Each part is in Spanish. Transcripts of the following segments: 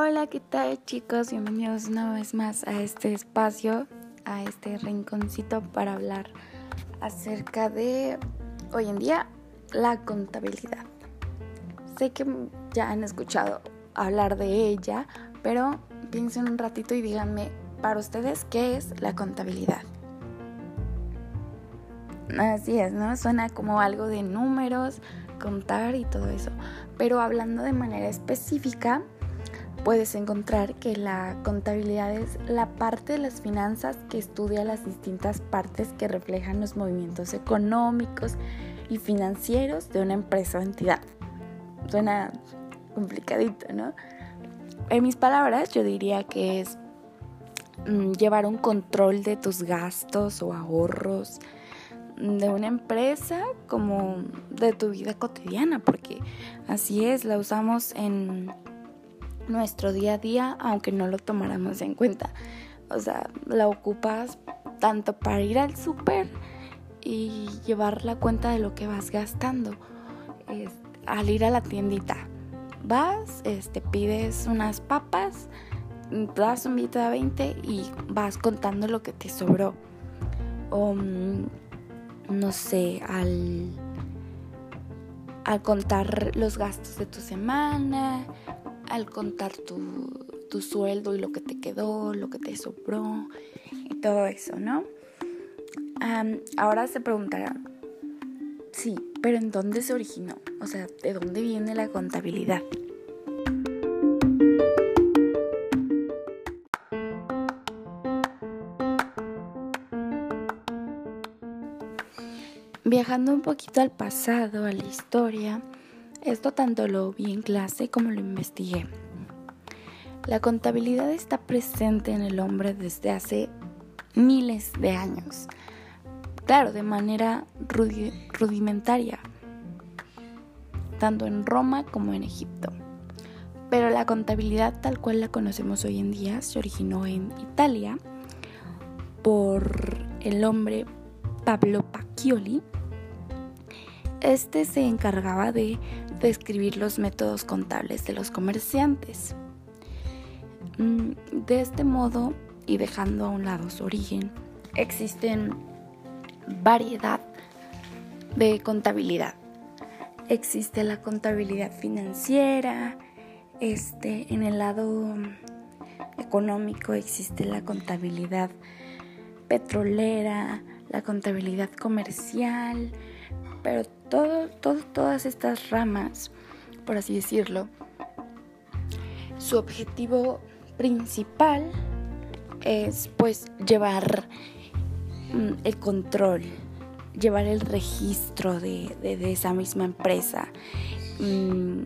Hola, ¿qué tal chicos? Bienvenidos una vez más a este espacio, a este rinconcito para hablar acerca de hoy en día la contabilidad. Sé que ya han escuchado hablar de ella, pero piensen un ratito y díganme para ustedes qué es la contabilidad. Así es, ¿no? Suena como algo de números, contar y todo eso. Pero hablando de manera específica, puedes encontrar que la contabilidad es la parte de las finanzas que estudia las distintas partes que reflejan los movimientos económicos y financieros de una empresa o entidad. Suena complicadito, ¿no? En mis palabras, yo diría que es mm, llevar un control de tus gastos o ahorros, de una empresa como de tu vida cotidiana, porque así es, la usamos en nuestro día a día, aunque no lo tomáramos en cuenta. O sea, la ocupas tanto para ir al súper y llevar la cuenta de lo que vas gastando. al ir a la tiendita, vas, este, pides unas papas, das un billete de 20 y vas contando lo que te sobró. Mm, no sé, al, al contar los gastos de tu semana, al contar tu, tu sueldo y lo que te quedó, lo que te sobró y todo eso, ¿no? ahora se preguntarán, sí, pero ¿en dónde se originó? O sea, ¿de dónde viene la contabilidad? Viajando un poquito al pasado, a la historia, esto tanto lo vi en clase como lo investigué. La contabilidad está presente en el hombre desde hace miles de años. Claro, de manera rudimentaria, tanto en Roma como en Egipto. Pero la contabilidad tal cual la conocemos hoy en día se originó en Italia por el hombre Pablo Pacchioli, este se encargaba de describir los métodos contables de los comerciantes. Mm, de este modo, y dejando a un lado su origen, existen variedad de contabilidad. Existe la contabilidad financiera, este, en el lado económico existe la contabilidad petrolera, la contabilidad comercial, pero todo, todas estas ramas, por así decirlo, su objetivo principal es pues llevar mm, el control, llevar el registro de, esa misma empresa. Mm,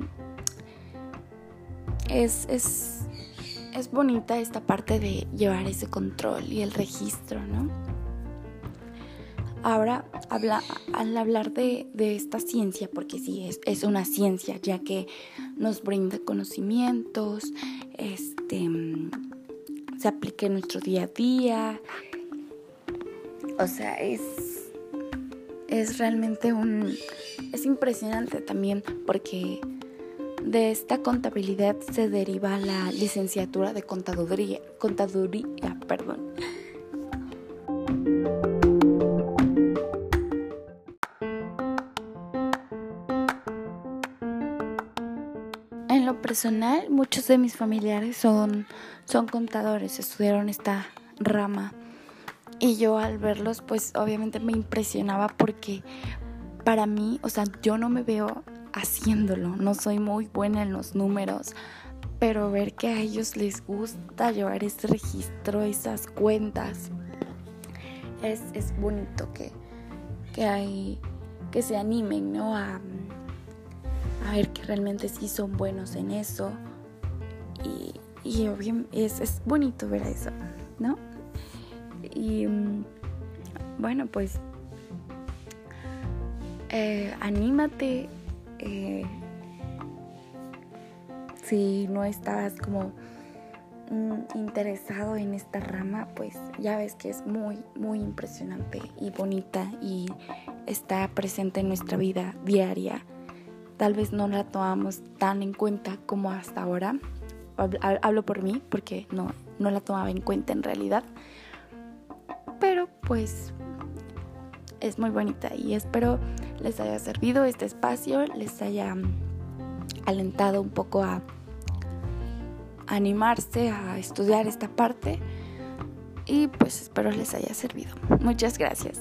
es, es, es bonita esta parte de llevar ese control y el registro, ¿no? Ahora, al hablar de, esta ciencia, porque sí, es, una ciencia, ya que nos brinda conocimientos, este, se aplica en nuestro día a día. O sea, es, es realmente un... Es impresionante también porque de esta contabilidad se deriva la licenciatura de contaduría, contaduría, perdón personal, muchos de mis familiares son, son contadores, estudiaron esta rama. Y yo al verlos, pues obviamente me impresionaba porque para mí, o sea, yo no me veo haciéndolo, no soy muy buena en los números, pero ver que a ellos les gusta llevar ese registro, esas cuentas, es, es bonito que, que, hay, que se animen, ¿no? A, a ver que realmente sí son buenos en eso. Y, y es, es bonito ver eso, ¿no? Y bueno, pues eh, anímate. Eh, si no estabas como mm, interesado en esta rama, pues ya ves que es muy, muy impresionante y bonita y está presente en nuestra vida diaria. Tal vez no la tomamos tan en cuenta como hasta ahora. Hablo por mí porque no, no la tomaba en cuenta en realidad. Pero pues es muy bonita y espero les haya servido este espacio, les haya alentado un poco a animarse a estudiar esta parte y pues espero les haya servido. Muchas gracias.